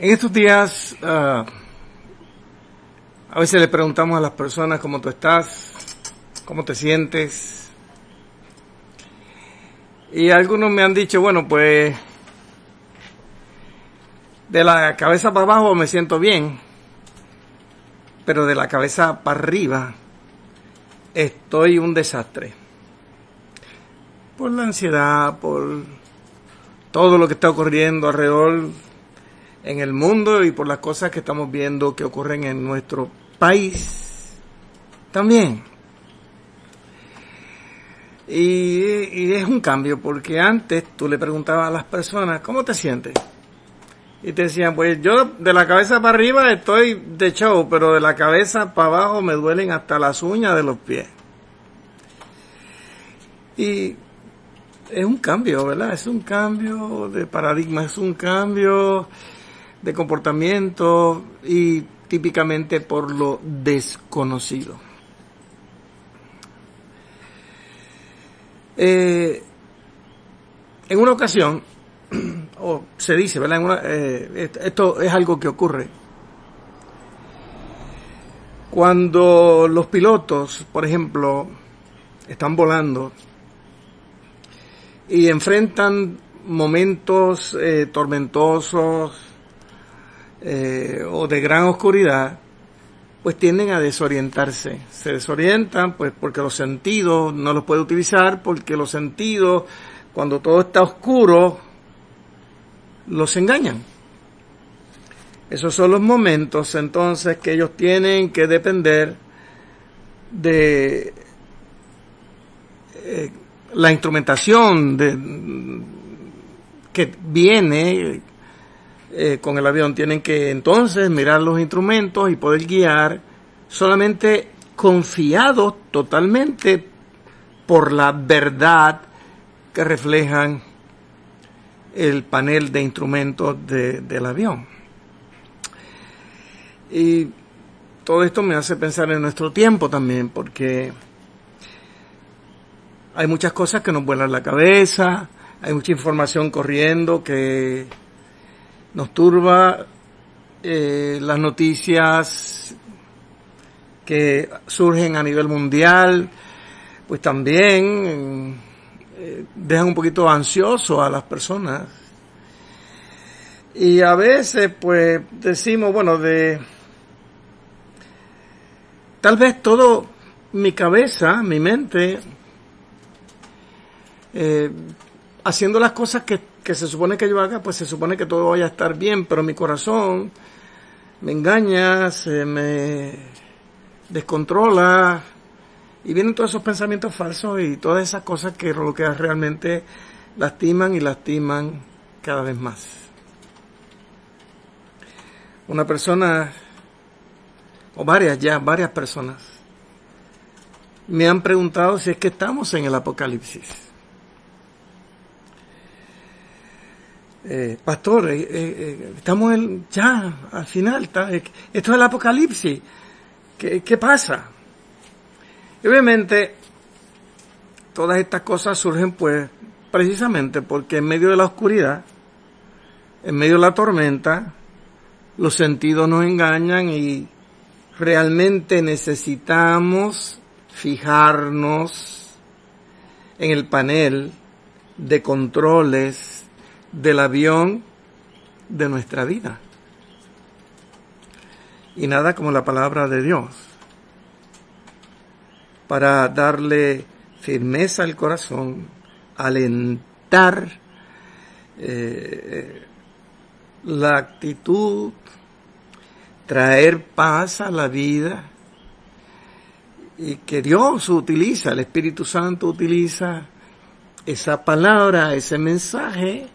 En estos días, ah, a veces le preguntamos a las personas cómo tú estás, cómo te sientes. Y algunos me han dicho, bueno, pues de la cabeza para abajo me siento bien, pero de la cabeza para arriba estoy un desastre. Por la ansiedad, por todo lo que está ocurriendo alrededor en el mundo y por las cosas que estamos viendo que ocurren en nuestro país también. Y, es un cambio porque antes tú le preguntabas a las personas, ¿cómo te sientes? Y te decían, pues yo de la cabeza para arriba estoy de show, pero de la cabeza para abajo me duelen hasta las uñas de los pies. Y es un cambio, ¿verdad? Es un cambio de paradigma, es un cambio de comportamiento y típicamente por lo desconocido. Eh, en una ocasión, o se dice, ¿verdad? Eh, esto es algo que ocurre. Cuando los pilotos, por ejemplo, están volando y enfrentan momentos eh, tormentosos, eh, o de gran oscuridad, pues tienden a desorientarse. Se desorientan pues porque los sentidos no los puede utilizar, porque los sentidos, cuando todo está oscuro, los engañan. Esos son los momentos entonces que ellos tienen que depender de eh, la instrumentación que viene eh, con el avión. Tienen que entonces mirar los instrumentos y poder guiar solamente confiados totalmente por la verdad que reflejan el panel de instrumentos del avión. Y todo esto me hace pensar en nuestro tiempo también, porque hay muchas cosas que nos vuelan la cabeza, hay mucha información corriendo que nos turba eh, las noticias que surgen a nivel mundial, pues también eh, dejan un poquito ansioso a las personas. Y a veces, pues, decimos, bueno, de... Tal vez todo mi cabeza, mi mente, eh, haciendo las cosas que que se supone que yo haga, pues se supone que todo vaya a estar bien, pero mi corazón me engaña, se me descontrola y vienen todos esos pensamientos falsos y todas esas cosas que lo que realmente lastiman y lastiman cada vez más. Una persona, o varias ya, varias personas, me han preguntado si es que estamos en el apocalipsis. Eh, pastor, eh, eh, estamos ya al final, esto es el apocalipsis, ¿Qué, ¿qué, pasa? Y obviamente, todas estas cosas surgen pues precisamente porque en medio de la oscuridad, en medio de la tormenta, los sentidos nos engañan y realmente necesitamos fijarnos en el panel de controles del avión de nuestra vida. Y nada como la palabra de Dios para darle firmeza al corazón, alentar eh, la actitud, traer paz a la vida y que Dios utiliza, el Espíritu Santo utiliza esa palabra, ese mensaje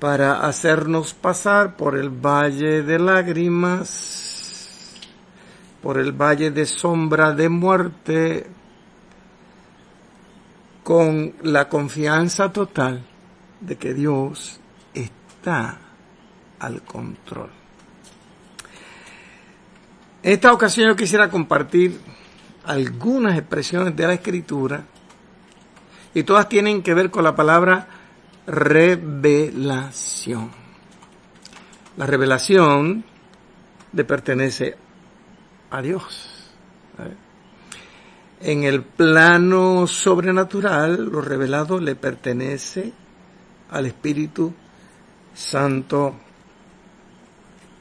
para hacernos pasar por el valle de lágrimas, por el valle de sombra de muerte, con la confianza total de que Dios está al control. En esta ocasión yo quisiera compartir algunas expresiones de la escritura y todas tienen que ver con la palabra revelación. La revelación le pertenece a Dios. En el plano sobrenatural, lo revelado le pertenece al Espíritu Santo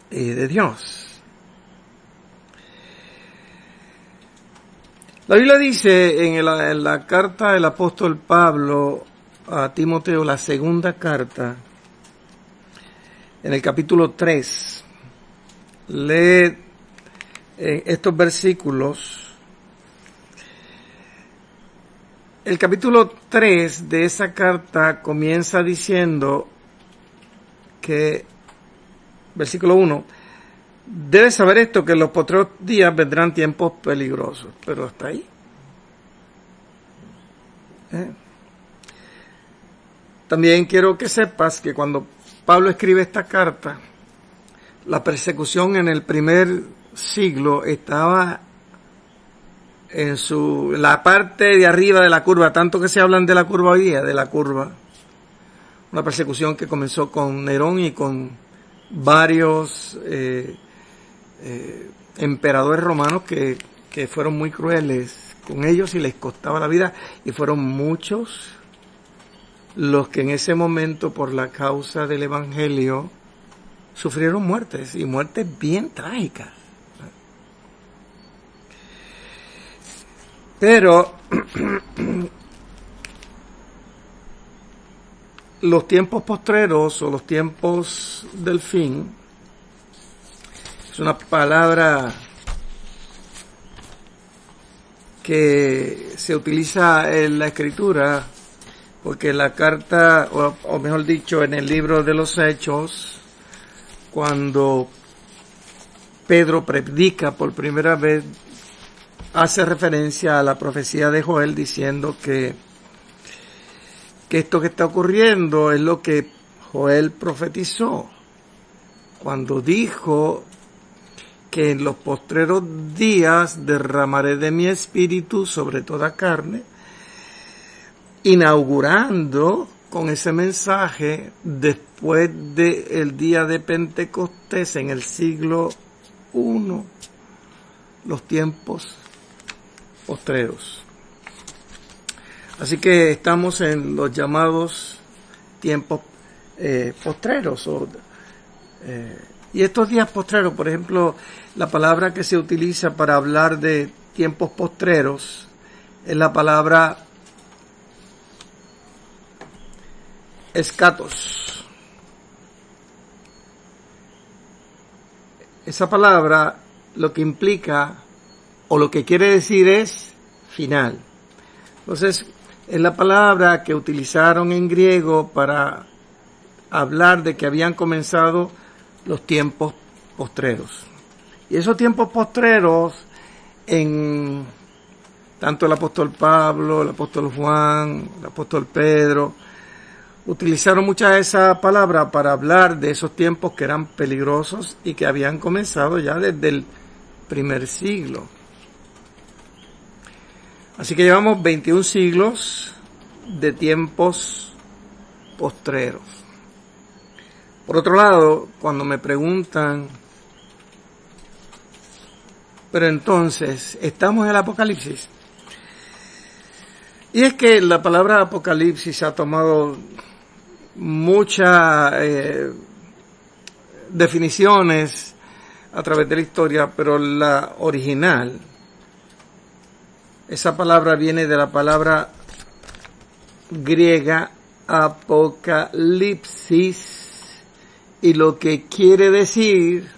de Dios. La Biblia dice en en la carta del apóstol Pablo a Timoteo, la segunda carta, en el capítulo 3, lee eh, estos versículos. El capítulo 3 de esa carta comienza diciendo que, versículo 1, debes saber esto, que en los potreros días vendrán tiempos peligrosos, pero hasta ahí. ¿Eh? También quiero que sepas que cuando Pablo escribe esta carta, la persecución en el primer siglo estaba en su la parte de arriba de la curva, tanto que se hablan de la curva hoy de la curva. Una persecución que comenzó con Nerón y con varios eh, eh, emperadores romanos que, que fueron muy crueles con ellos y les costaba la vida y fueron muchos los que en ese momento por la causa del Evangelio sufrieron muertes y muertes bien trágicas. Pero los tiempos postreros o los tiempos del fin es una palabra que se utiliza en la escritura porque la carta, o, mejor dicho, en el libro de los Hechos, cuando Pedro predica por primera vez, hace referencia a la profecía de Joel diciendo que, que esto que está ocurriendo es lo que Joel profetizó cuando dijo que en los postreros días derramaré de mi espíritu sobre toda carne, inaugurando con ese mensaje después del día de Pentecostés en el siglo I, los tiempos postreros. Así que estamos en los llamados tiempos eh, postreros. Eh, y estos días postreros, por ejemplo, la palabra que se utiliza para hablar de tiempos postreros es la palabra escatos. Esa palabra lo que implica o lo que quiere decir es final. Entonces, es la palabra que utilizaron en griego para hablar de que habían comenzado los tiempos postreros. Y esos tiempos postreros en tanto el apóstol Pablo, el apóstol Juan, el apóstol Pedro, utilizaron muchas de esa palabra para hablar de esos tiempos que eran peligrosos y que habían comenzado ya desde el primer siglo. Así que llevamos 21 siglos de tiempos postreros. Por otro lado, cuando me preguntan, pero entonces, ¿estamos en el Apocalipsis? Y es que la palabra Apocalipsis ha tomado muchas eh, definiciones a través de la historia, pero la original, esa palabra viene de la palabra griega apocalipsis y lo que quiere decir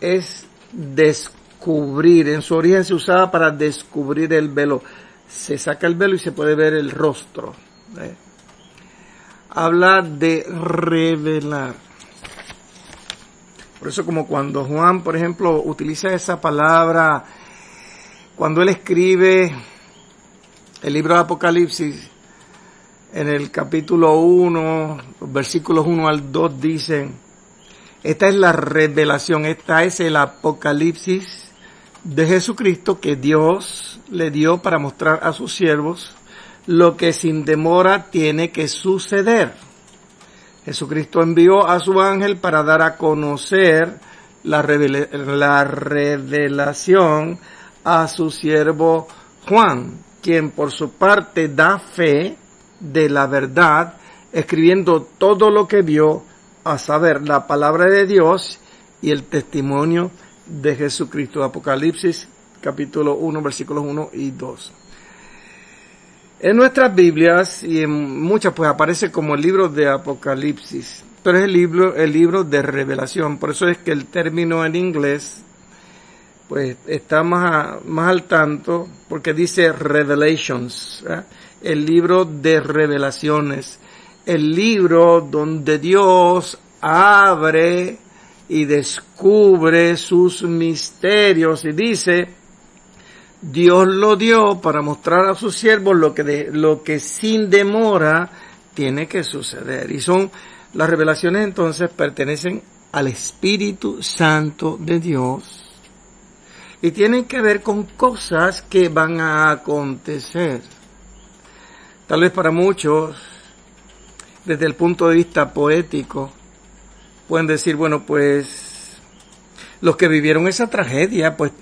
es descubrir. En su origen se usaba para descubrir el velo. Se saca el velo y se puede ver el rostro. ¿eh? Habla de revelar. Por eso como cuando Juan, por ejemplo, utiliza esa palabra, cuando él escribe el libro de Apocalipsis, en el capítulo 1, versículos 1 al 2 dicen, esta es la revelación, esta es el apocalipsis de Jesucristo que Dios le dio para mostrar a sus siervos lo que sin demora tiene que suceder. Jesucristo envió a su ángel para dar a conocer la, la revelación a su siervo Juan, quien por su parte da fe de la verdad, escribiendo todo lo que vio, a saber, la palabra de Dios y el testimonio de Jesucristo. Apocalipsis capítulo 1, versículos 1 y 2. En nuestras Biblias y en muchas pues aparece como el libro de Apocalipsis, pero es el libro, el libro de revelación. Por eso es que el término en inglés pues está más, más al tanto porque dice Revelations, el libro de revelaciones, el libro donde Dios abre y descubre sus misterios y dice Dios lo dio para mostrar a sus siervos lo que, de, lo que sin demora tiene que suceder. Y son, las revelaciones entonces pertenecen al Espíritu Santo de Dios y tienen que ver con cosas que van a acontecer. Tal vez para muchos, desde el punto de vista poético, pueden decir, bueno, pues los que vivieron esa tragedia, pues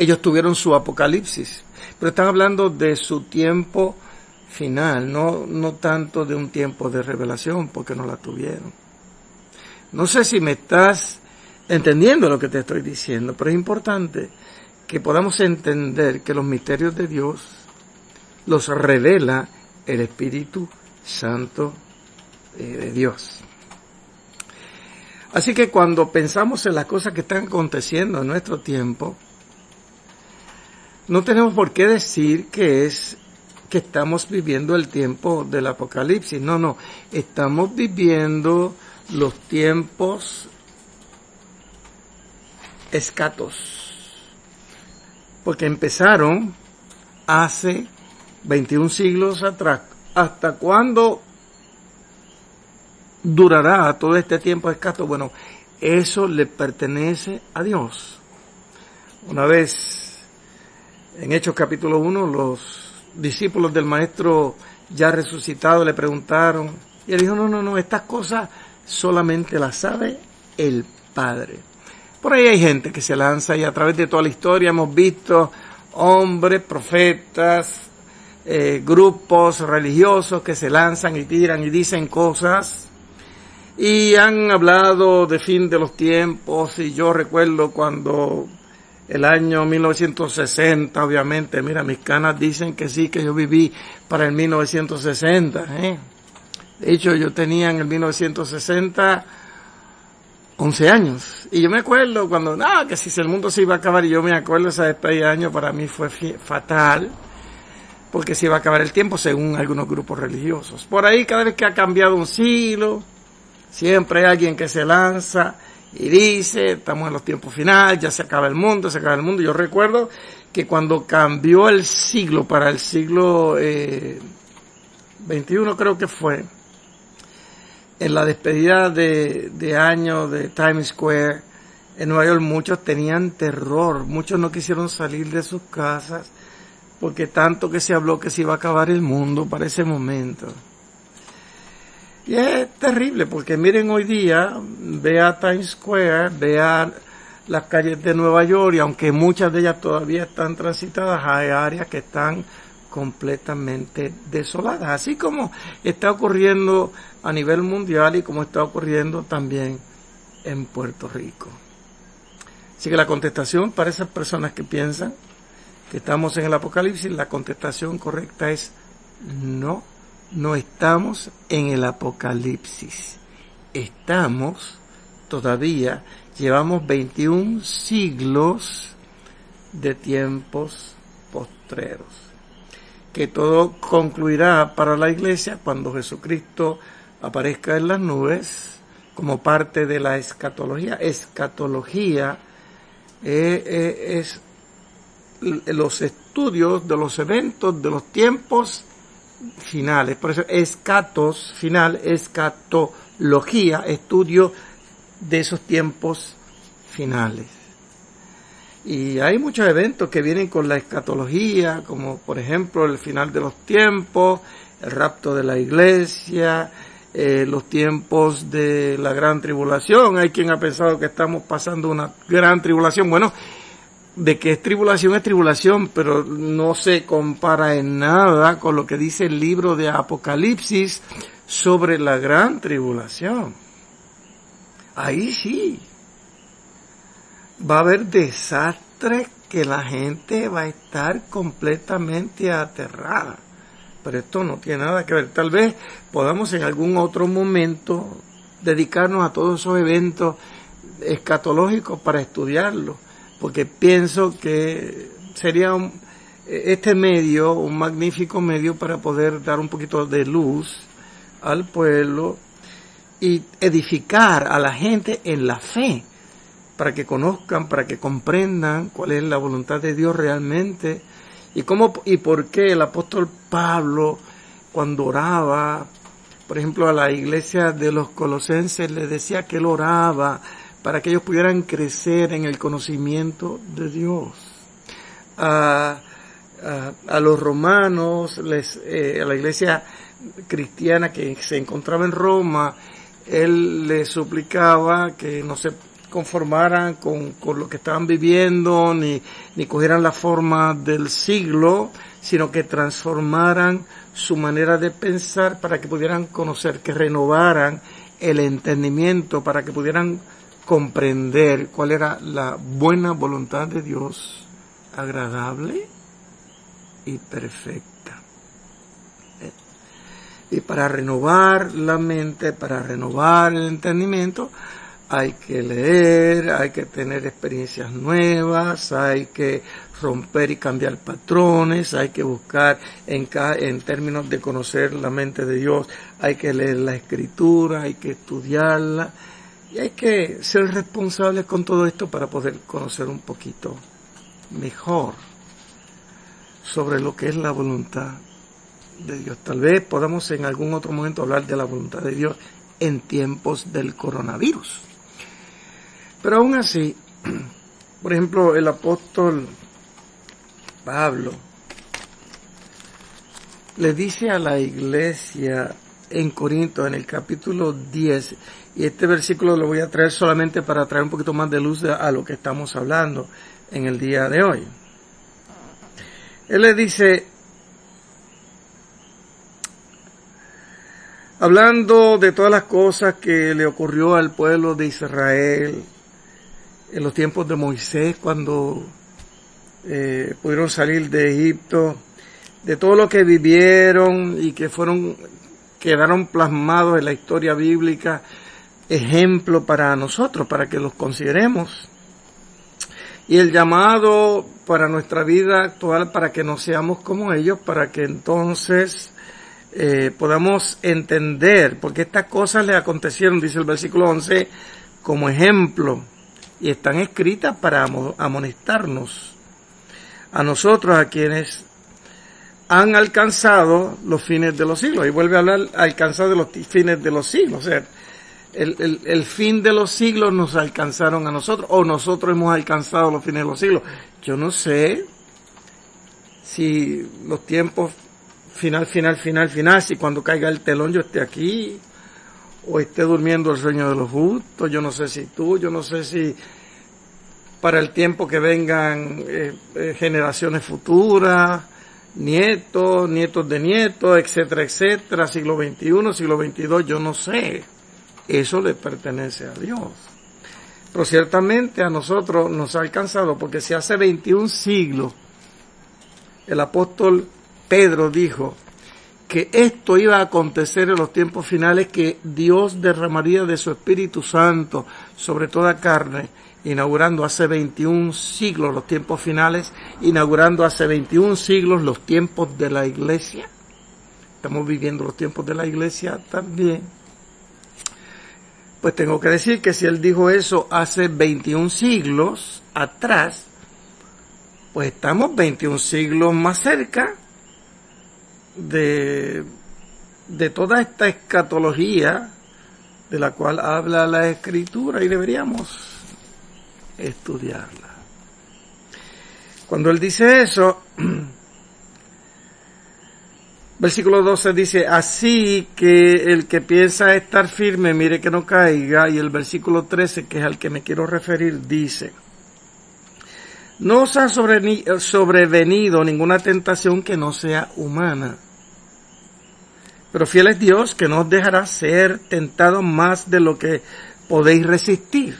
ellos tuvieron su apocalipsis, pero están hablando de su tiempo final, no, no tanto de un tiempo de revelación, porque no la tuvieron. No sé si me estás entendiendo lo que te estoy diciendo, pero es importante que podamos entender que los misterios de Dios los revela el Espíritu Santo eh, de Dios. Así que cuando pensamos en las cosas que están aconteciendo en nuestro tiempo, no tenemos por qué decir que es que estamos viviendo el tiempo del apocalipsis. No, no, estamos viviendo los tiempos escatos. Porque empezaron hace 21 siglos atrás. ¿Hasta cuándo durará todo este tiempo escato? Bueno, eso le pertenece a Dios. Una vez en Hechos capítulo 1, los discípulos del maestro ya resucitado le preguntaron, y él dijo, no, no, no, estas cosas solamente las sabe el Padre. Por ahí hay gente que se lanza y a través de toda la historia hemos visto hombres, profetas, eh, grupos religiosos que se lanzan y tiran y dicen cosas y han hablado de fin de los tiempos y yo recuerdo cuando el año 1960, obviamente, mira, mis canas dicen que sí, que yo viví para el 1960. ¿eh? De hecho, yo tenía en el 1960 11 años. Y yo me acuerdo cuando, no, que si el mundo se iba a acabar, y yo me acuerdo esa despedida de año para mí fue fatal, porque se iba a acabar el tiempo según algunos grupos religiosos. Por ahí, cada vez que ha cambiado un siglo, siempre hay alguien que se lanza y dice, estamos en los tiempos finales, ya se acaba el mundo, se acaba el mundo. Yo recuerdo que cuando cambió el siglo para el siglo eh, 21 creo que fue, en la despedida de, de año de Times Square en Nueva York muchos tenían terror, muchos no quisieron salir de sus casas porque tanto que se habló que se iba a acabar el mundo para ese momento. Y es terrible porque miren hoy día, vea Times Square, vea las calles de Nueva York y aunque muchas de ellas todavía están transitadas, hay áreas que están completamente desoladas, así como está ocurriendo a nivel mundial y como está ocurriendo también en Puerto Rico. Así que la contestación para esas personas que piensan que estamos en el apocalipsis, la contestación correcta es no no estamos en el apocalipsis. Estamos todavía, llevamos 21 siglos de tiempos postreros. Que todo concluirá para la iglesia cuando Jesucristo aparezca en las nubes como parte de la escatología. Escatología eh, eh, es los estudios de los eventos de los tiempos finales. Por eso escatos, final, escatología, estudio de esos tiempos finales. Y hay muchos eventos que vienen con la escatología, como por ejemplo el final de los tiempos, el rapto de la iglesia, eh, los tiempos de la gran tribulación. Hay quien ha pensado que estamos pasando una gran tribulación. Bueno, de que es tribulación es tribulación, pero no se compara en nada con lo que dice el libro de Apocalipsis sobre la gran tribulación. Ahí sí. Va a haber desastres que la gente va a estar completamente aterrada. Pero esto no tiene nada que ver. Tal vez podamos en algún otro momento dedicarnos a todos esos eventos escatológicos para estudiarlos, porque pienso que sería este medio un magnífico medio para poder dar un poquito de luz al pueblo y edificar a la gente en la fe, para que conozcan, para que comprendan cuál es la voluntad de Dios realmente y cómo y por qué el apóstol Pablo cuando oraba, por ejemplo, a la iglesia de los colosenses le decía que él oraba para que ellos pudieran crecer en el conocimiento de Dios. A, los romanos, les, eh, a la iglesia cristiana que se encontraba en Roma, él les suplicaba que no se conformaran con, lo que estaban viviendo, ni, ni cogieran la forma del siglo, sino que transformaran su manera de pensar para que pudieran conocer, que renovaran el entendimiento, para que pudieran comprender cuál era la buena voluntad de Dios, agradable y perfecta. Y para renovar la mente, para renovar el entendimiento, hay que leer, hay que tener experiencias nuevas, hay que romper y cambiar patrones, hay que buscar en, en términos de conocer la mente de Dios, hay que leer la escritura, hay que estudiarla y hay que ser responsables con todo esto para poder conocer un poquito mejor sobre lo que es la voluntad de Dios. Tal vez podamos en algún otro momento hablar de la voluntad de Dios en tiempos del coronavirus. Pero aún así, por ejemplo, el apóstol Pablo le dice a la iglesia en Corinto, en el capítulo 10, y este versículo lo voy a traer solamente para traer un poquito más de luz a lo que estamos hablando en el día de hoy. Él le dice, hablando de todas las cosas que le ocurrió al pueblo de Israel, en los tiempos de Moisés, cuando eh, pudieron salir de Egipto, de todo lo que vivieron y que fueron, quedaron plasmados en la historia bíblica, ejemplo para nosotros, para que los consideremos. Y el llamado para nuestra vida actual, para que no seamos como ellos, para que entonces eh, podamos entender, porque estas cosas le acontecieron, dice el versículo 11, como ejemplo y están escritas para amonestarnos a nosotros, a quienes han alcanzado los fines de los siglos. Y vuelve a hablar alcanzado de los fines de los siglos. El, fin de los siglos nos alcanzaron a nosotros, o nosotros hemos alcanzado los fines de los siglos. Yo no sé si los tiempos final, final, final, final, si cuando caiga el telón yo esté aquí, o esté durmiendo el sueño de los justos, yo no sé si tú, yo no sé si para el tiempo que vengan eh, eh, generaciones futuras, nietos, nietos de nietos, etcétera, etcétera, siglo XXI, siglo XXII, yo no sé. Eso le pertenece a Dios. Pero ciertamente a nosotros nos ha alcanzado, porque si hace 21 siglos el apóstol Pedro dijo, que esto iba a acontecer en los tiempos finales, que Dios derramaría de su Espíritu Santo sobre toda carne, inaugurando hace 21 siglos los tiempos finales, inaugurando hace 21 siglos los tiempos de la iglesia. Estamos viviendo los tiempos de la iglesia también. Pues tengo que decir que si él dijo eso hace 21 siglos atrás, pues estamos 21 siglos más cerca de, de toda esta escatología de la cual habla la escritura y deberíamos estudiarla. Cuando él dice eso, Versículo 12 dice, así que el que piensa estar firme, mire que no caiga. Y el versículo 13, que es al que me quiero referir, dice, no os ha sobrevenido ninguna tentación que no sea humana. Pero fiel es Dios que no os dejará ser tentado más de lo que podéis resistir,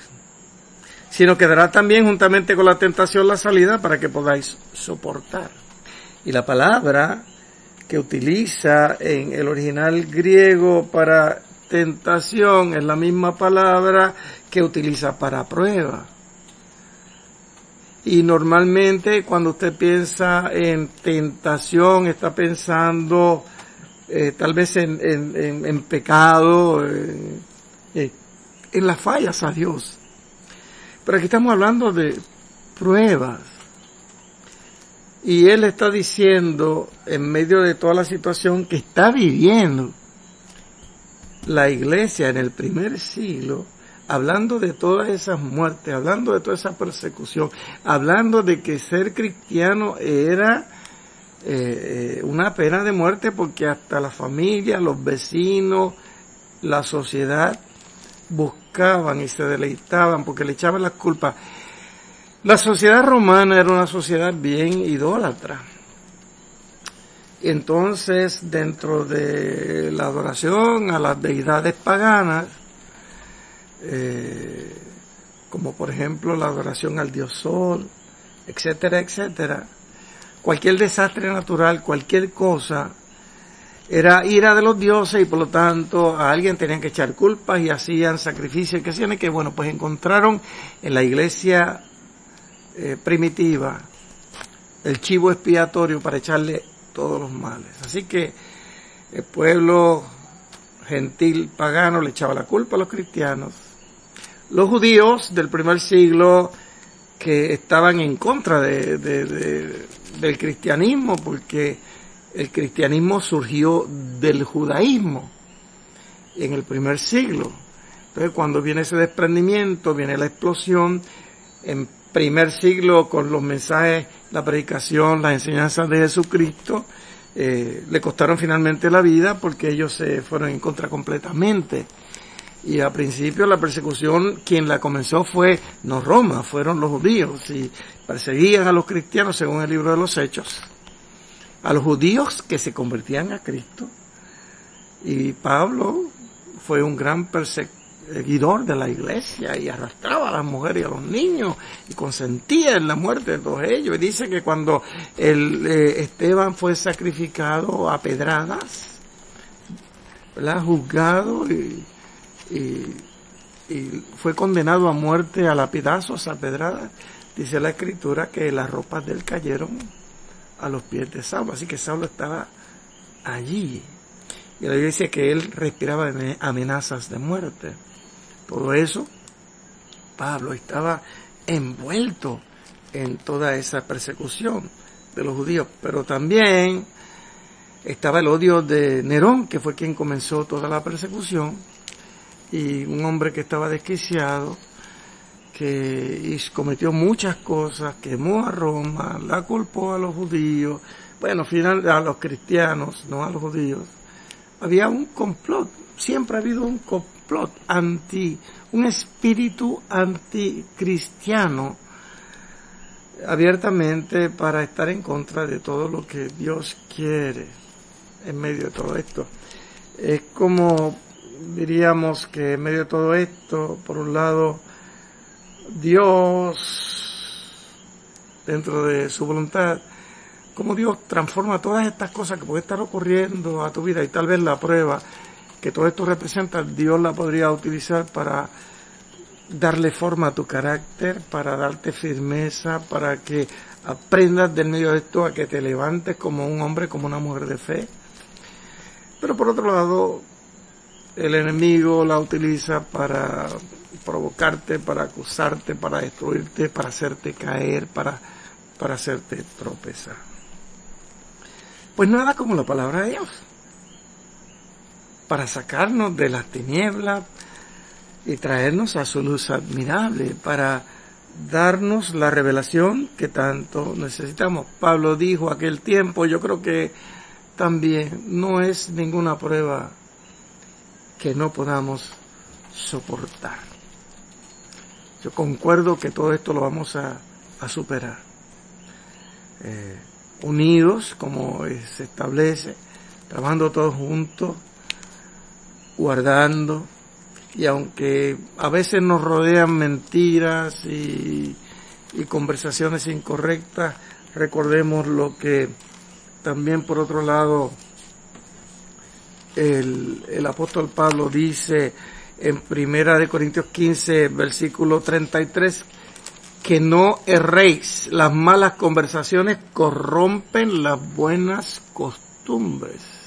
sino que dará también juntamente con la tentación la salida para que podáis soportar. Y la palabra que utiliza en el original griego para tentación es la misma palabra que utiliza para prueba. Y normalmente cuando usted piensa en tentación, está pensando eh, tal vez en, en, pecado, en, en las fallas a Dios. Pero aquí estamos hablando de pruebas. Y él está diciendo, en medio de toda la situación que está viviendo la iglesia en el primer siglo, hablando de todas esas muertes, hablando de toda esa persecución, hablando de que ser cristiano era eh, eh, una pena de muerte porque hasta la familia, los vecinos, la sociedad buscaban y se deleitaban porque le echaban las culpas la sociedad romana era una sociedad bien idólatra. Entonces, dentro de la adoración a las deidades paganas, eh, como por ejemplo la adoración al dios sol, etcétera, etcétera, cualquier desastre natural, cualquier cosa, era ira de los dioses y por lo tanto a alguien tenían que echar culpas y hacían sacrificios que hacían que bueno, pues encontraron en la iglesia eh, primitiva el chivo expiatorio para echarle todos los males. Así que el pueblo gentil pagano le echaba la culpa a los cristianos. Los judíos del primer siglo que estaban en contra de, del cristianismo, porque el cristianismo surgió del judaísmo en el primer siglo. Entonces cuando viene ese desprendimiento, viene la explosión, en primer siglo con los mensajes, la predicación, las enseñanzas de Jesucristo, eh, le costaron finalmente la vida porque ellos se fueron en contra completamente. Y al principio la persecución, quien la comenzó fue no Roma, fueron los judíos y perseguían a los cristianos según el libro de los Hechos. A los judíos que se convertían a Cristo. Y Pablo fue un gran perseguidor seguidor de la iglesia y arrastraba a las mujeres y a los niños y consentía en la muerte de todos ellos. Y dice que cuando el, eh, Esteban fue sacrificado a pedradas, juzgado y, y, fue condenado a muerte a lapidazos, a pedradas, dice la escritura que las ropas de él cayeron a los pies de Saulo. Así que Saulo estaba allí. Y la dice que él respiraba amenazas de muerte. Todo eso, Pablo estaba envuelto en toda esa persecución de los judíos, pero también estaba el odio de Nerón, que fue quien comenzó toda la persecución, y un hombre que estaba desquiciado, que cometió muchas cosas, quemó a Roma, la culpó a los judíos, bueno, final a los cristianos, no a los judíos. Había un complot, siempre ha habido un complot anti, un espíritu anticristiano abiertamente para estar en contra de todo lo que Dios quiere en medio de todo esto. Es como diríamos que en medio de todo esto, por un lado, Dios, dentro de su voluntad, como Dios transforma todas estas cosas que pueden estar ocurriendo a tu vida y tal vez la prueba que todo esto representa, Dios la podría utilizar para darle forma a tu carácter, para darte firmeza, para que aprendas del medio de esto a que te levantes como un hombre, como una mujer de fe. Pero por otro lado, el enemigo la utiliza para provocarte, para acusarte, para destruirte, para hacerte caer, para, para hacerte tropezar. Pues nada como la palabra de Dios para sacarnos de las tinieblas y traernos a su luz admirable, para darnos la revelación que tanto necesitamos. Pablo dijo aquel tiempo, yo creo que también no es ninguna prueba que no podamos soportar. Yo concuerdo que todo esto lo vamos a, superar. Eh, unidos, como se establece, trabajando todos juntos, guardando, y aunque a veces nos rodean mentiras y, conversaciones incorrectas, recordemos lo que también por otro lado el, el apóstol Pablo dice en Primera de Corintios 15, versículo 33, que no erréis. Las malas conversaciones corrompen las buenas costumbres.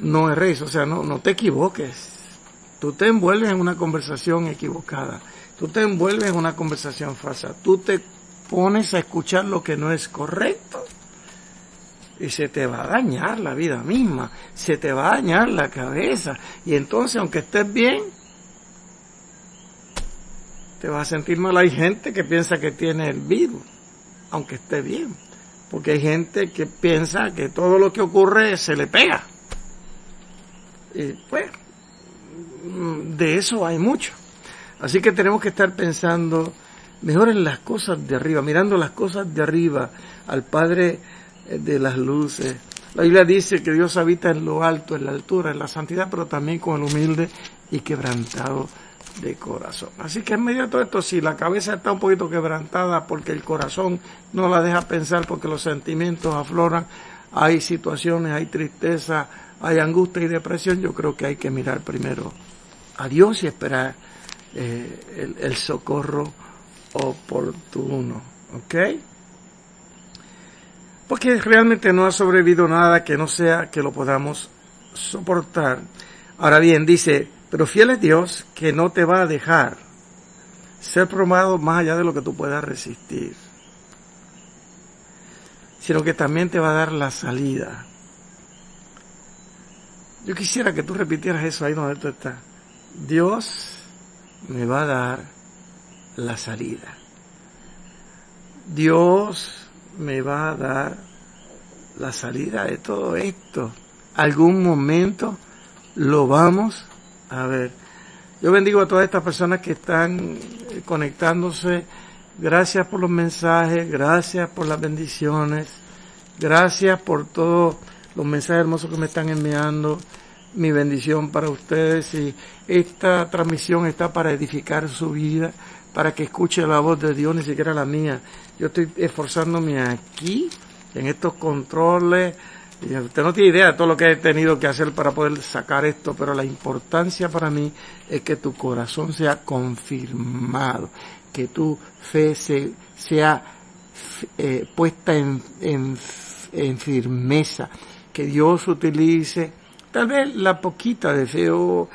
No erréis, o sea, no, no te equivoques. Tú te envuelves en una conversación equivocada. Tú te envuelves en una conversación falsa. Tú te pones a escuchar lo que no es correcto y se te va a dañar la vida misma, se te va a dañar la cabeza y entonces aunque estés bien, te vas a sentir mal. Hay gente que piensa que tiene el virus, aunque esté bien, porque hay gente que piensa que todo lo que ocurre se le pega. Y pues, de eso hay mucho. Así que tenemos que estar pensando mejor en las cosas de arriba, mirando las cosas de arriba al Padre de las luces. La Biblia dice que Dios habita en lo alto, en la altura, en la santidad, pero también con el humilde y quebrantado de corazón. Así que en medio de todo esto, si la cabeza está un poquito quebrantada porque el corazón no la deja pensar, porque los sentimientos afloran, hay situaciones, hay tristeza, hay angustia y depresión, yo creo que hay que mirar primero a Dios y esperar eh, el, socorro oportuno. ¿Ok? porque realmente no ha sobrevivido nada que no sea que lo podamos soportar. Ahora bien, dice, pero fiel es Dios que no te va a dejar ser probado más allá de lo que tú puedas resistir, sino que también te va a dar la salida. Yo quisiera que tú repitieras eso ahí donde tú estás. Dios me va a dar la salida. Dios me va a dar la salida de todo esto. Algún momento lo vamos a ver. Yo bendigo a todas estas personas que están conectándose. Gracias por los mensajes, gracias por las bendiciones, gracias por todos los mensajes hermosos que me están enviando. Mi bendición para ustedes y esta transmisión está para edificar su vida, para que escuche la voz de Dios, ni siquiera la mía. Yo estoy esforzándome aquí, en estos controles. Usted no tiene idea de todo lo que he tenido que hacer para poder sacar esto, pero la importancia para mí es que tu corazón sea confirmado, que tu fe se, sea eh, puesta en firmeza, que Dios utilice tal vez la poquita de fe o,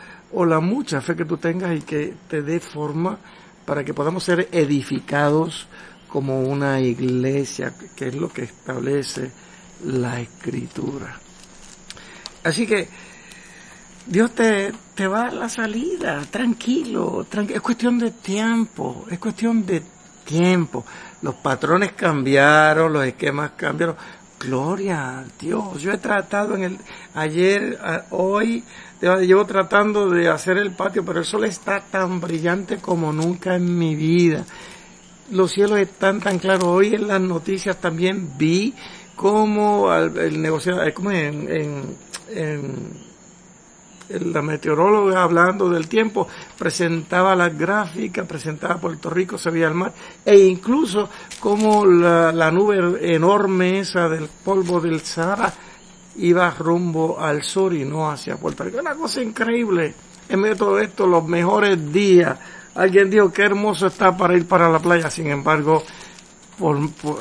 la mucha fe que tú tengas y que te dé forma para que podamos ser edificados como una iglesia, que es lo que establece la escritura. Así que Dios te, te va a la salida, tranquilo, es cuestión de tiempo, es cuestión de tiempo. Los patrones cambiaron, los esquemas cambiaron. Gloria a Dios. Yo he tratado en el ayer, hoy, llevo tratando de hacer el patio, pero el sol está tan brillante como nunca en mi vida. Los cielos están tan claros. Hoy en las noticias también vi cómo el negociador, como en, en, en la meteoróloga hablando del tiempo presentaba las gráficas, presentaba Puerto Rico, se veía el mar, e incluso como la, la nube enorme esa del polvo del Sahara iba rumbo al sur y no hacia Puerto Rico. Una cosa increíble. En medio de todo esto, los mejores días. Alguien dijo que hermoso está para ir para la playa, sin embargo,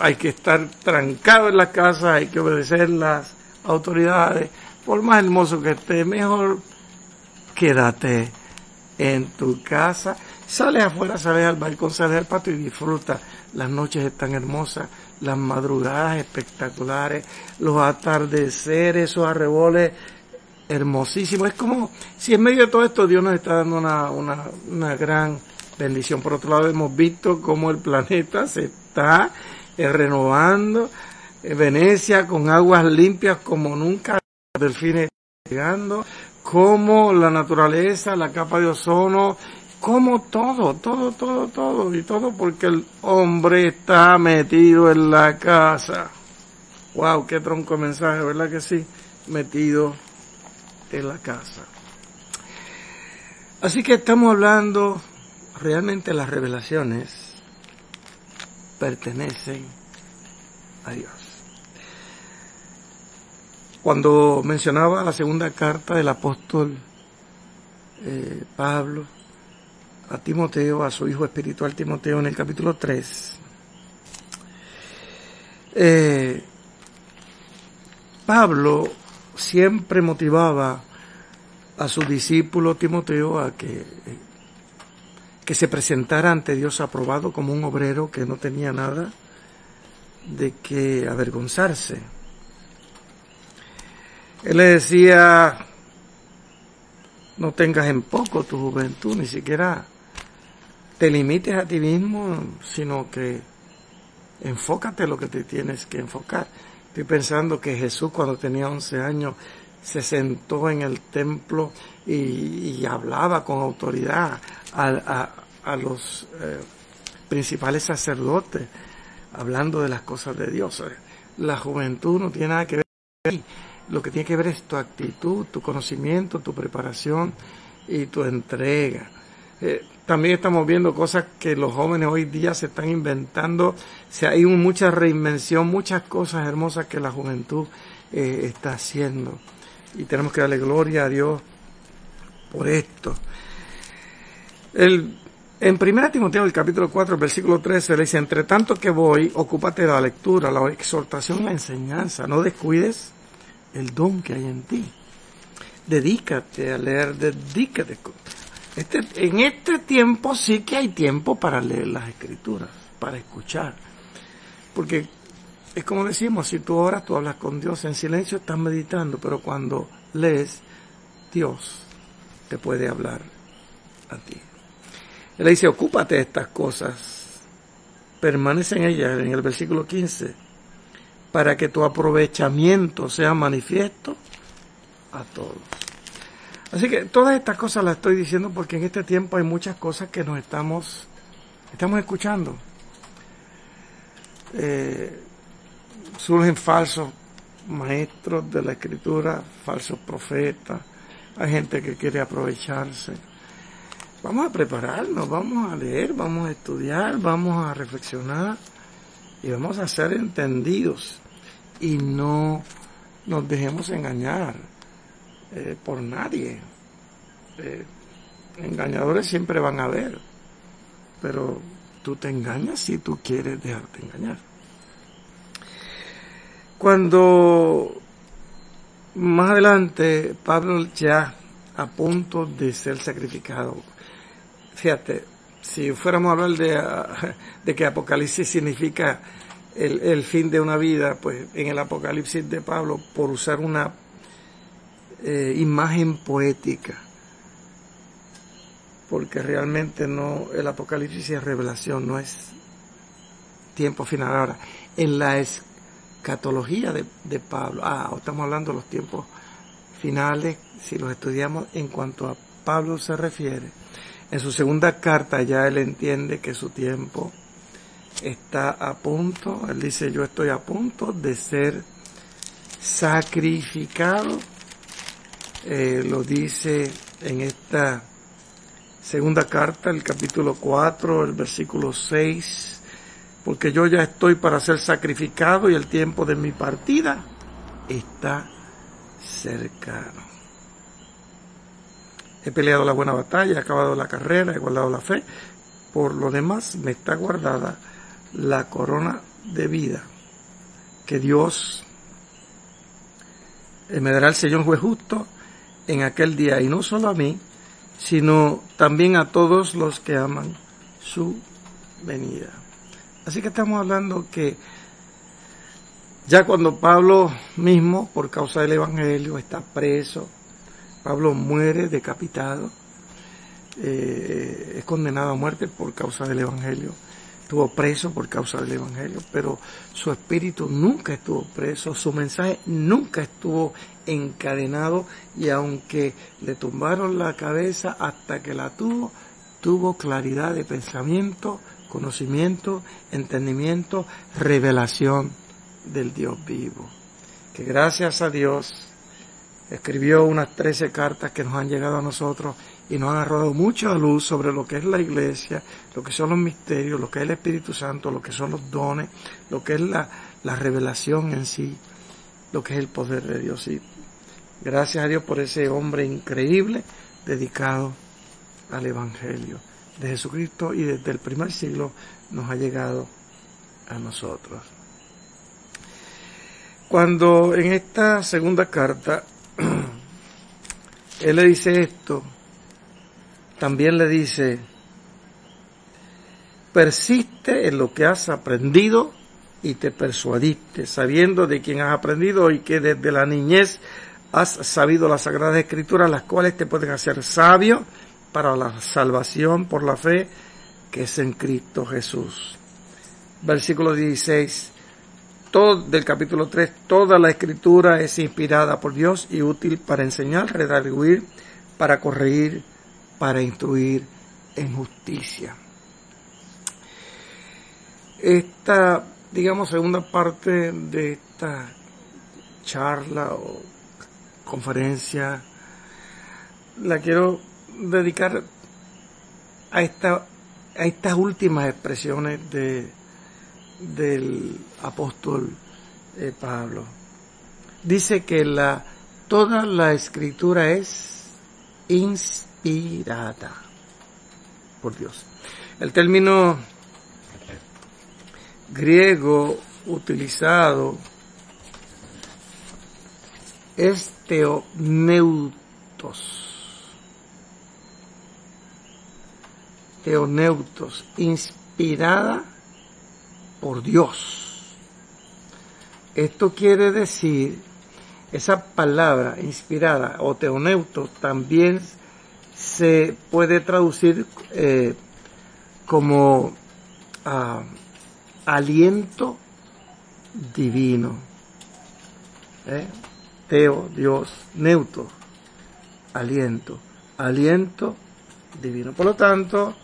hay que estar trancado en la casa, hay que obedecer las autoridades. Por más hermoso que esté, mejor quédate en tu casa. Sale afuera, sale al balcón, sale al patio y disfruta. Las noches están hermosas, las madrugadas espectaculares, los atardeceres, esos arreboles hermosísimos. Es como si en medio de todo esto Dios nos está dando una, una, una gran bendición. Por otro lado, hemos visto cómo el planeta se está eh, renovando. Venecia con aguas limpias como nunca, delfines llegando, como la naturaleza, la capa de ozono, como todo, todo, todo, todo, y todo porque el hombre está metido en la casa. Wow, qué tronco mensaje, ¿verdad que sí? Metido en la casa. Así que estamos hablando, realmente las revelaciones pertenecen a Dios. Cuando mencionaba la segunda carta del apóstol eh, Pablo a Timoteo, a su hijo espiritual Timoteo en el capítulo 3, eh, Pablo siempre motivaba a su discípulo Timoteo a que, que se presentara ante Dios aprobado como un obrero que no tenía nada de que avergonzarse. Él le decía, no tengas en poco tu juventud, ni siquiera te limites a ti mismo, sino que enfócate lo que te tienes que enfocar. Estoy pensando que Jesús cuando tenía 11 años se sentó en el templo y, hablaba con autoridad a, los eh, principales sacerdotes, hablando de las cosas de Dios. La juventud no tiene nada que ver lo que tiene que ver es tu actitud, tu conocimiento, tu preparación y tu entrega. Eh, también estamos viendo cosas que los jóvenes hoy día se están inventando. O hay mucha reinvención, muchas cosas hermosas que la juventud eh, está haciendo y tenemos que darle gloria a Dios por esto. El, en 1 Timoteo, el capítulo 4, versículo 13, le dice, entre tanto que voy, ocúpate de la lectura, la exhortación, la enseñanza, no descuides el don que hay en ti. Dedícate a leer, dedícate. Este, en este tiempo sí que hay tiempo para leer las escrituras, para escuchar. Porque es como decimos, si tú oras, tú hablas con Dios en silencio, estás meditando, pero cuando lees, Dios te puede hablar a ti. Él dice, ocúpate de estas cosas, permanece en ellas, en el versículo 15, para que tu aprovechamiento sea manifiesto a todos. Así que todas estas cosas las estoy diciendo porque en este tiempo hay muchas cosas que nos estamos, estamos escuchando. Eh, surgen falsos maestros de la escritura, falsos profetas, hay gente que quiere aprovecharse. Vamos a prepararnos, vamos a leer, vamos a estudiar, vamos a reflexionar y vamos a ser entendidos y no nos dejemos engañar eh, por nadie. Eh, engañadores siempre van a haber, pero tú te engañas si tú quieres dejarte engañar. Cuando más adelante Pablo ya a punto de ser sacrificado, fíjate, si fuéramos a hablar de, de que Apocalipsis significa el, el, fin de una vida, pues en el Apocalipsis de Pablo, por usar una eh, imagen poética, porque realmente no, el Apocalipsis es revelación, no es tiempo final. Ahora, en la catología de, Pablo. Ah, estamos hablando de los tiempos finales, si los estudiamos en cuanto a Pablo se refiere. En su segunda carta ya él entiende que su tiempo está a punto, él dice yo estoy a punto de ser sacrificado, eh, lo dice en esta segunda carta, el capítulo 4, el versículo 6, porque yo ya estoy para ser sacrificado y el tiempo de mi partida está cercano. He peleado la buena batalla, he acabado la carrera, he guardado la fe. Por lo demás, me está guardada la corona de vida que Dios me dará el Señor juez justo en aquel día, y no solo a mí, sino también a todos los que aman su venida. Así que estamos hablando que ya cuando Pablo mismo, por causa del Evangelio, está preso, Pablo muere decapitado, eh, es condenado a muerte por causa del Evangelio. estuvo preso por causa del Evangelio, pero su espíritu nunca estuvo preso, su mensaje nunca estuvo encadenado y aunque le tumbaron la cabeza hasta que la tuvo, tuvo claridad de pensamiento, conocimiento, entendimiento, revelación del Dios vivo. Que gracias a Dios escribió unas trece cartas que nos han llegado a nosotros y nos han arrojado mucha luz sobre lo que es la iglesia, lo que son los misterios, lo que es el Espíritu Santo, lo que son los dones, lo que es la, la revelación en sí, lo que es el poder de Dios. Y gracias a Dios por ese hombre increíble dedicado al Evangelio de Jesucristo y desde el primer siglo nos ha llegado a nosotros. Cuando en esta segunda carta él le dice esto, también le dice, persiste en lo que has aprendido y te persuadiste, sabiendo de quién has aprendido y que desde la niñez has sabido las sagradas escrituras, las cuales te pueden hacer sabio para la salvación por la fe que es en Cristo Jesús. Versículo 16 todo, del capítulo 3, toda la escritura es inspirada por Dios y útil para enseñar, redarguir, para corregir, para instruir en justicia. Esta, digamos, segunda parte de esta charla o conferencia la quiero dedicar a esta a estas últimas expresiones de del apóstol eh, Pablo. Dice que la toda la escritura es inspirada por Dios. El término griego utilizado es teoneutos. Teoneutos, inspirada por Dios. Esto quiere decir, esa palabra inspirada o teoneutos también se puede traducir eh, como ah, aliento divino. ¿Eh? Teo, Dios, neuto, aliento, aliento divino. Por lo tanto,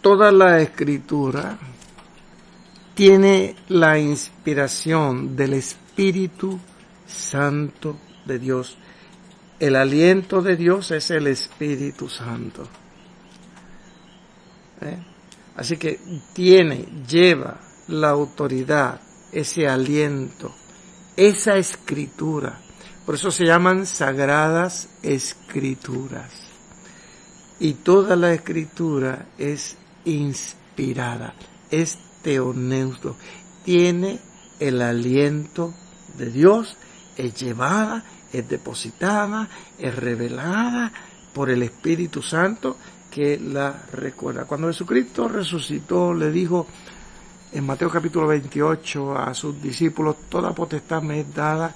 toda la escritura tiene la inspiración del Espíritu Santo de Dios. El aliento de Dios es el Espíritu Santo. ¿Eh? Así que tiene, lleva la autoridad, ese aliento, esa escritura. Por eso se llaman sagradas escrituras. Y toda la escritura es inspirada, es teoneusto, tiene el aliento de Dios, es llevada, es depositada, es revelada por el Espíritu Santo que la recuerda. Cuando Jesucristo resucitó, le dijo en Mateo capítulo 28 a sus discípulos, toda potestad me es dada,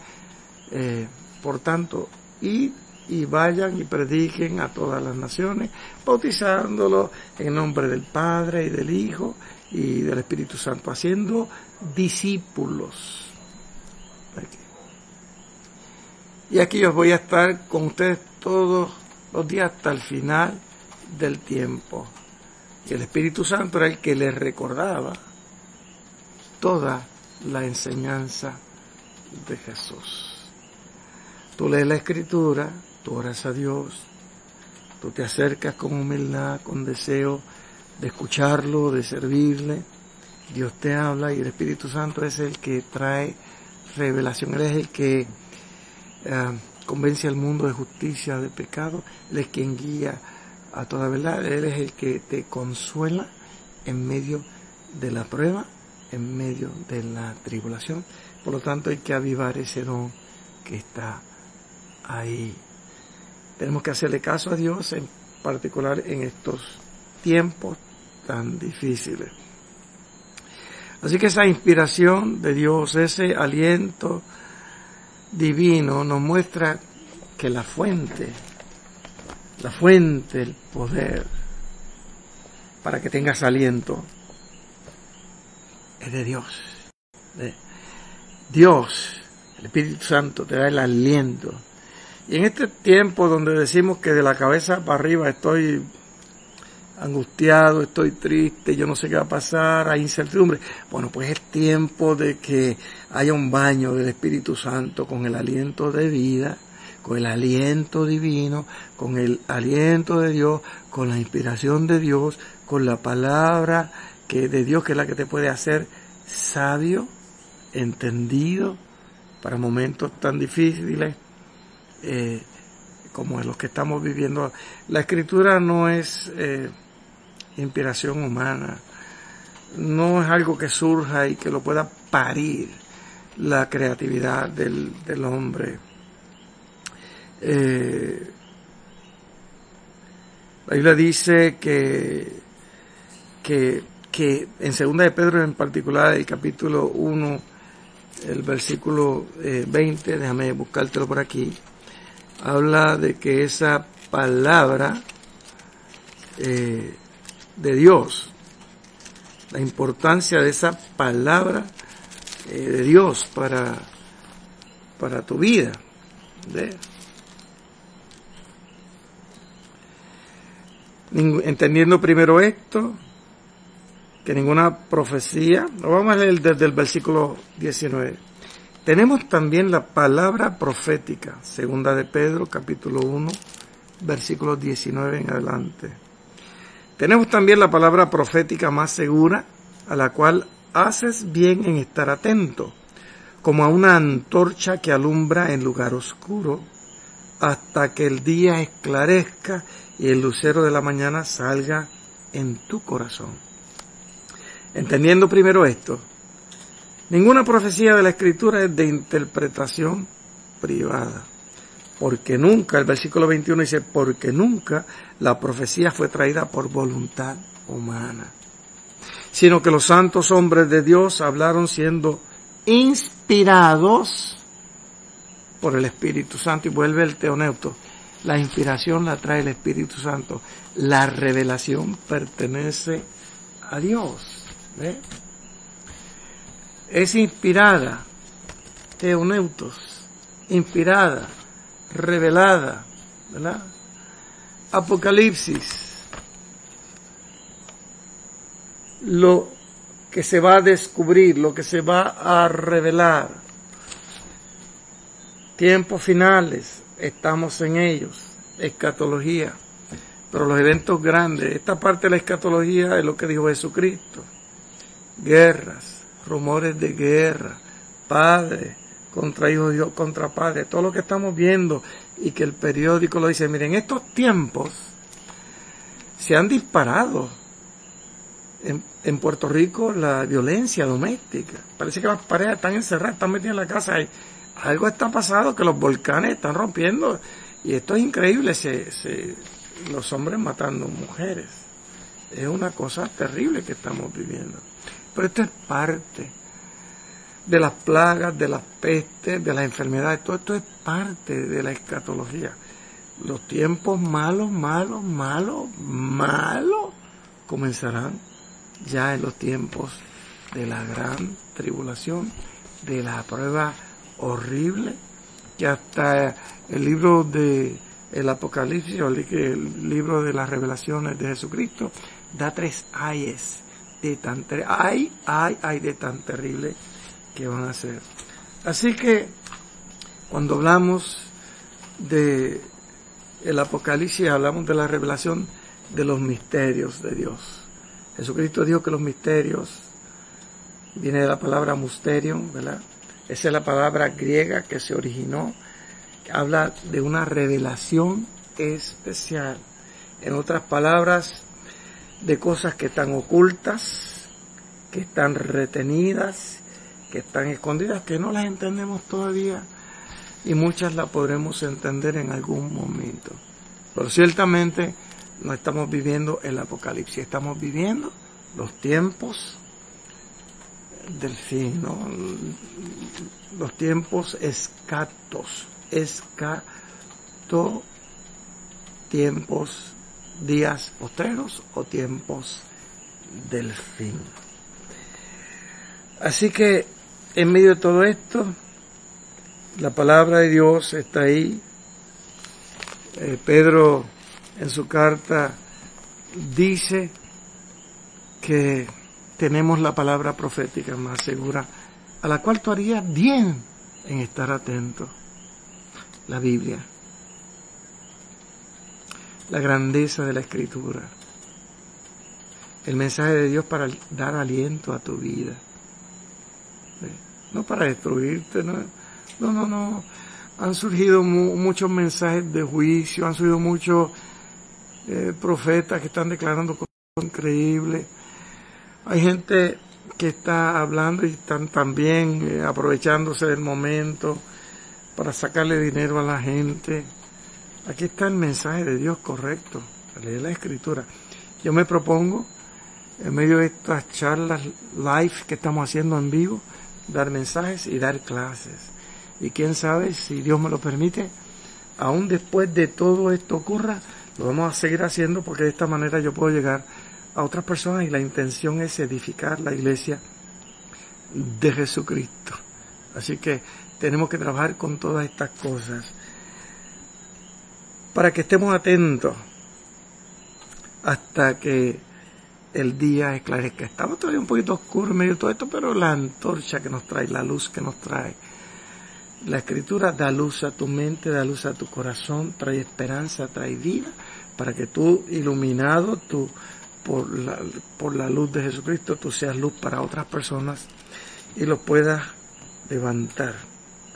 eh, por tanto, id y vayan y prediquen a todas las naciones, bautizándolos en nombre del Padre y del Hijo y del Espíritu Santo, haciendo discípulos. Y aquí os voy a estar con ustedes todos los días hasta el final del tiempo. Y el Espíritu Santo era el que les recordaba toda la enseñanza de Jesús. Tú lees la escritura, tú oras a Dios, tú te acercas con humildad, con deseo de escucharlo, de servirle. Dios te habla y el Espíritu Santo es el que trae revelación, Él es el que eh, convence al mundo de justicia, de pecado, Él es quien guía a toda verdad, Él es el que te consuela en medio de la prueba, en medio de la tribulación. Por lo tanto hay que avivar ese don que está ahí. Tenemos que hacerle caso a Dios, en particular en estos tiempos tan difíciles. Así que esa inspiración de Dios, ese aliento divino nos muestra que la fuente, la fuente, el poder, para que tengas aliento, es de Dios. Dios, el Espíritu Santo, te da el aliento. Y en este tiempo donde decimos que de la cabeza para arriba estoy angustiado, estoy triste, yo no sé qué va a pasar, hay incertidumbre. Bueno, pues es tiempo de que haya un baño del Espíritu Santo con el aliento de vida, con el aliento divino, con el aliento de Dios, con la inspiración de Dios, con la palabra que de Dios que es la que te puede hacer sabio, entendido para momentos tan difíciles eh, como los que estamos viviendo. La escritura no es eh, inspiración humana, no es algo que surja y que lo pueda parir la creatividad del, del hombre. Eh, la Biblia dice que, que, que en segunda de Pedro en particular, el capítulo 1, el versículo 20, eh, déjame buscártelo por aquí, habla de que esa palabra eh, de Dios, la importancia de esa palabra eh, de Dios para, para tu vida. Entendiendo primero esto, que ninguna profecía, lo vamos a leer desde el versículo 19. Tenemos también la palabra profética, segunda de Pedro, capítulo 1, versículo 19 en adelante. Tenemos también la palabra profética más segura, a la cual haces bien en estar atento, como a una antorcha que alumbra en lugar oscuro, hasta que el día esclarezca y el lucero de la mañana salga en tu corazón. Entendiendo primero esto, ninguna profecía de la escritura es de interpretación privada porque nunca, el versículo 21 dice, porque nunca la profecía fue traída por voluntad humana, sino que los santos hombres de Dios hablaron siendo inspirados por el Espíritu Santo y vuelve el teoneuto. La inspiración la trae el Espíritu Santo. La revelación pertenece a Dios. Es inspirada, teoneutos, inspirada revelada, ¿verdad? Apocalipsis, lo que se va a descubrir, lo que se va a revelar. Tiempos finales, estamos en ellos, escatología. Pero los eventos grandes, esta parte de la escatología es lo que dijo Jesucristo. Guerras, rumores de guerra, padres, contra hijos, Dios, contra padres, todo lo que estamos viendo y que el periódico lo dice, miren, estos tiempos se han disparado en, en, Puerto Rico la violencia doméstica. Parece que las parejas están encerradas, están metidas en la casa y algo está pasando, que los volcanes están rompiendo y esto es increíble, se, se, los hombres matando mujeres. Es una cosa terrible que estamos viviendo. Pero esto es parte de las plagas, de las pestes, de las enfermedades. Todo esto es parte de la escatología. Los tiempos malos, malos, malos, malos comenzarán ya en los tiempos de la gran tribulación, de la prueba horrible, que hasta el libro de el Apocalipsis, o el libro de las revelaciones de Jesucristo, da tres ayes de tan ay, ay, ay de tan terrible que van a hacer. Así que cuando hablamos de el Apocalipsis, hablamos de la revelación de los misterios de Dios. Jesucristo dijo que los misterios, viene de la palabra mysterium, ¿verdad? Esa es la palabra griega que se originó, habla de una revelación especial. En otras palabras, de cosas que están ocultas, que están retenidas que están escondidas, que no las entendemos todavía y muchas las podremos entender en algún momento. Pero ciertamente no estamos viviendo el apocalipsis, estamos viviendo los tiempos del fin, ¿no? los tiempos escatos, escato, tiempos, días postreros o tiempos del fin. Así que en medio de todo esto, la palabra de Dios está ahí. Eh, Pedro en su carta dice que tenemos la palabra profética más segura, a la cual tú harías bien en estar atento. La Biblia. La grandeza de la escritura. El mensaje de Dios para dar aliento a tu vida no para destruirte, no, no, no. Han surgido muchos mensajes de juicio, han surgido muchos eh, profetas que están declarando cosas increíbles. Hay gente que está hablando y están también eh, aprovechándose del momento para sacarle dinero a la gente. Aquí está el mensaje de Dios correcto, leer la escritura. Yo me propongo, en medio de estas charlas live que estamos haciendo en vivo, dar mensajes y dar clases. Y quién sabe, si Dios me lo permite, aún después de todo esto ocurra, lo vamos a seguir haciendo porque de esta manera yo puedo llegar a otras personas y la intención es edificar la iglesia de Jesucristo. Así que tenemos que trabajar con todas estas cosas para que estemos atentos hasta que el día esclarezca. Estamos todavía un poquito oscuro en medio de todo esto, pero la antorcha que nos trae, la luz que nos trae. La escritura da luz a tu mente, da luz a tu corazón, trae esperanza, trae vida, para que tú, iluminado tú, por, la, por la luz de Jesucristo, tú seas luz para otras personas y lo puedas levantar.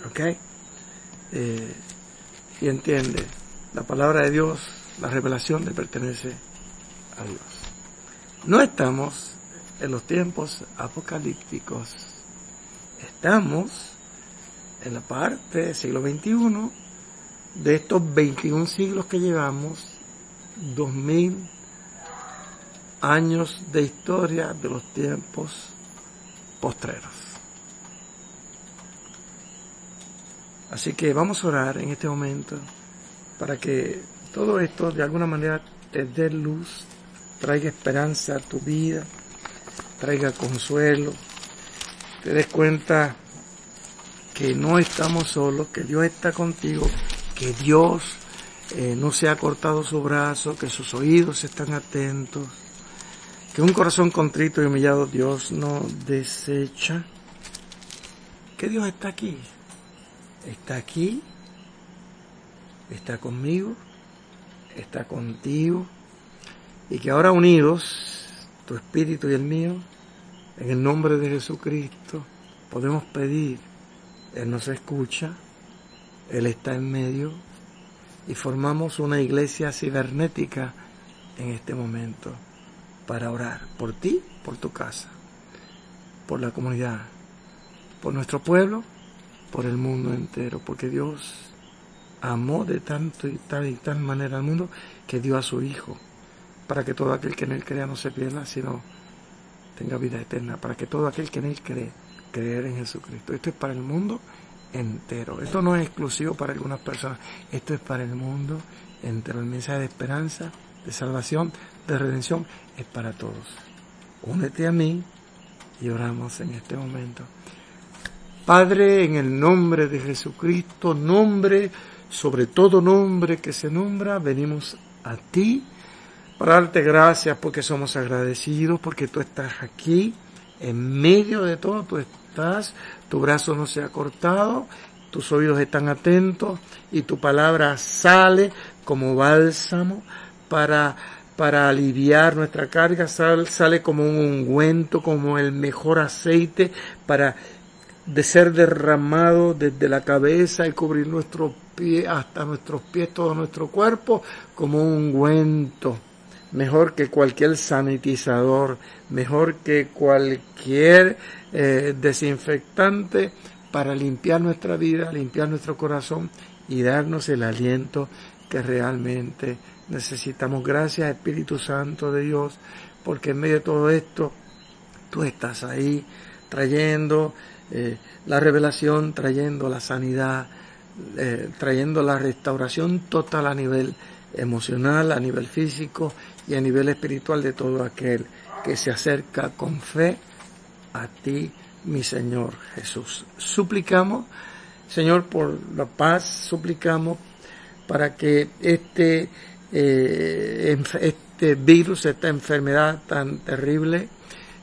¿Ok? Eh, y entiende, la palabra de Dios, la revelación le pertenece a Dios. No estamos en los tiempos apocalípticos. Estamos en la parte del siglo XXI de estos 21 siglos que llevamos, 2000 años de historia de los tiempos postreros. Así que vamos a orar en este momento para que todo esto de alguna manera te dé luz traiga esperanza a tu vida, traiga consuelo, te des cuenta que no estamos solos, que Dios está contigo, que Dios eh, no se ha cortado su brazo, que sus oídos están atentos, que un corazón contrito y humillado Dios no desecha, que Dios está aquí, está aquí, está conmigo, está contigo y que ahora unidos, tu espíritu y el mío, en el nombre de Jesucristo, podemos pedir, Él nos escucha, Él está en medio y formamos una iglesia cibernética en este momento para orar por ti, por tu casa, por la comunidad, por nuestro pueblo, por el mundo entero, porque Dios amó de tanto y tal y tal manera al mundo que dio a su Hijo para que todo aquel que en él crea no se pierda, sino tenga vida eterna, para que todo aquel que en él cree, creer en Jesucristo. Esto es para el mundo entero. Esto no es exclusivo para algunas personas, esto es para el mundo entero. El mensaje de esperanza, de salvación, de redención, es para todos. Únete a mí y oramos en este momento. Padre, en el nombre de Jesucristo, nombre, sobre todo nombre que se nombra, venimos a ti darte gracias porque somos agradecidos, porque tú estás aquí, en medio de todo, tú estás, tu brazo no se ha cortado, tus oídos están atentos y tu palabra sale como bálsamo para, para aliviar nuestra carga, sale, sale como un ungüento, como el mejor aceite para de ser derramado desde la cabeza y cubrir nuestros pies hasta nuestros pies, todo nuestro cuerpo, como un ungüento mejor que cualquier sanitizador, mejor que cualquier eh, desinfectante para limpiar nuestra vida, limpiar nuestro corazón y darnos el aliento que realmente necesitamos. Gracias Espíritu Santo de Dios, porque en medio de todo esto tú estás ahí trayendo eh, la revelación, trayendo la sanidad, eh, trayendo la restauración total a nivel emocional, a nivel físico y a nivel espiritual de todo aquel que se acerca con fe a ti mi Señor Jesús. Suplicamos, Señor, por la paz, suplicamos para que este, eh, este virus, esta enfermedad tan terrible,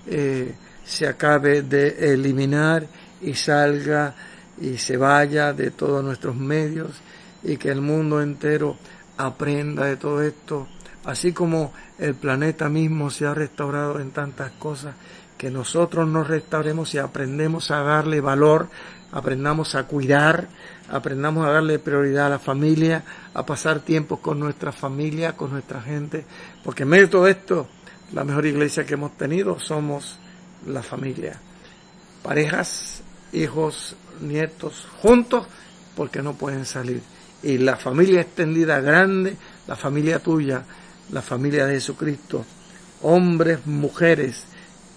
eh, se acabe de eliminar y salga y se vaya de todos nuestros medios y que el mundo entero aprenda de todo esto, así como el planeta mismo se ha restaurado en tantas cosas, que nosotros nos restauremos y aprendemos a darle valor, aprendamos a cuidar, aprendamos a darle prioridad a la familia, a pasar tiempo con nuestra familia, con nuestra gente, porque en medio de todo esto, la mejor iglesia que hemos tenido somos la familia. Parejas, hijos, nietos, juntos, porque no pueden salir. Y la familia extendida grande, la familia tuya, la familia de Jesucristo, hombres, mujeres,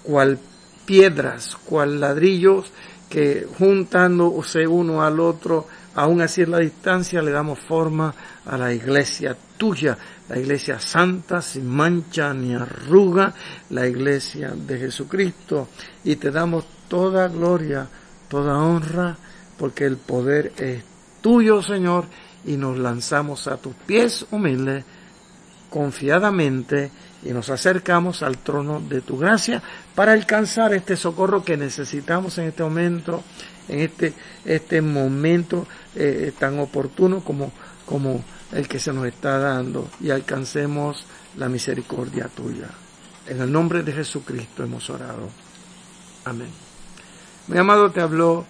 cual piedras, cual ladrillos, que juntándose uno al otro, aún así en la distancia, le damos forma a la iglesia tuya, la iglesia santa, sin mancha ni arruga, la iglesia de Jesucristo. Y te damos toda gloria, toda honra, porque el poder es tuyo, Señor, y nos lanzamos a tus pies humildes, confiadamente, y nos acercamos al trono de tu gracia para alcanzar este socorro que necesitamos en este momento, en este, este momento eh, tan oportuno como, como el que se nos está dando y alcancemos la misericordia tuya. En el nombre de Jesucristo hemos orado. Amén. Mi amado te habló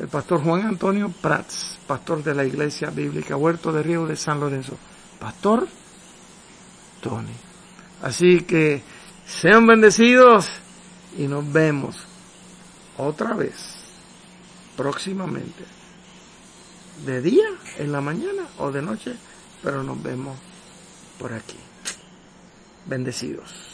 el pastor Juan Antonio Prats, pastor de la Iglesia Bíblica Huerto de Río de San Lorenzo. Pastor Así que sean bendecidos y nos vemos otra vez próximamente. De día, en la mañana o de noche, pero nos vemos por aquí. Bendecidos.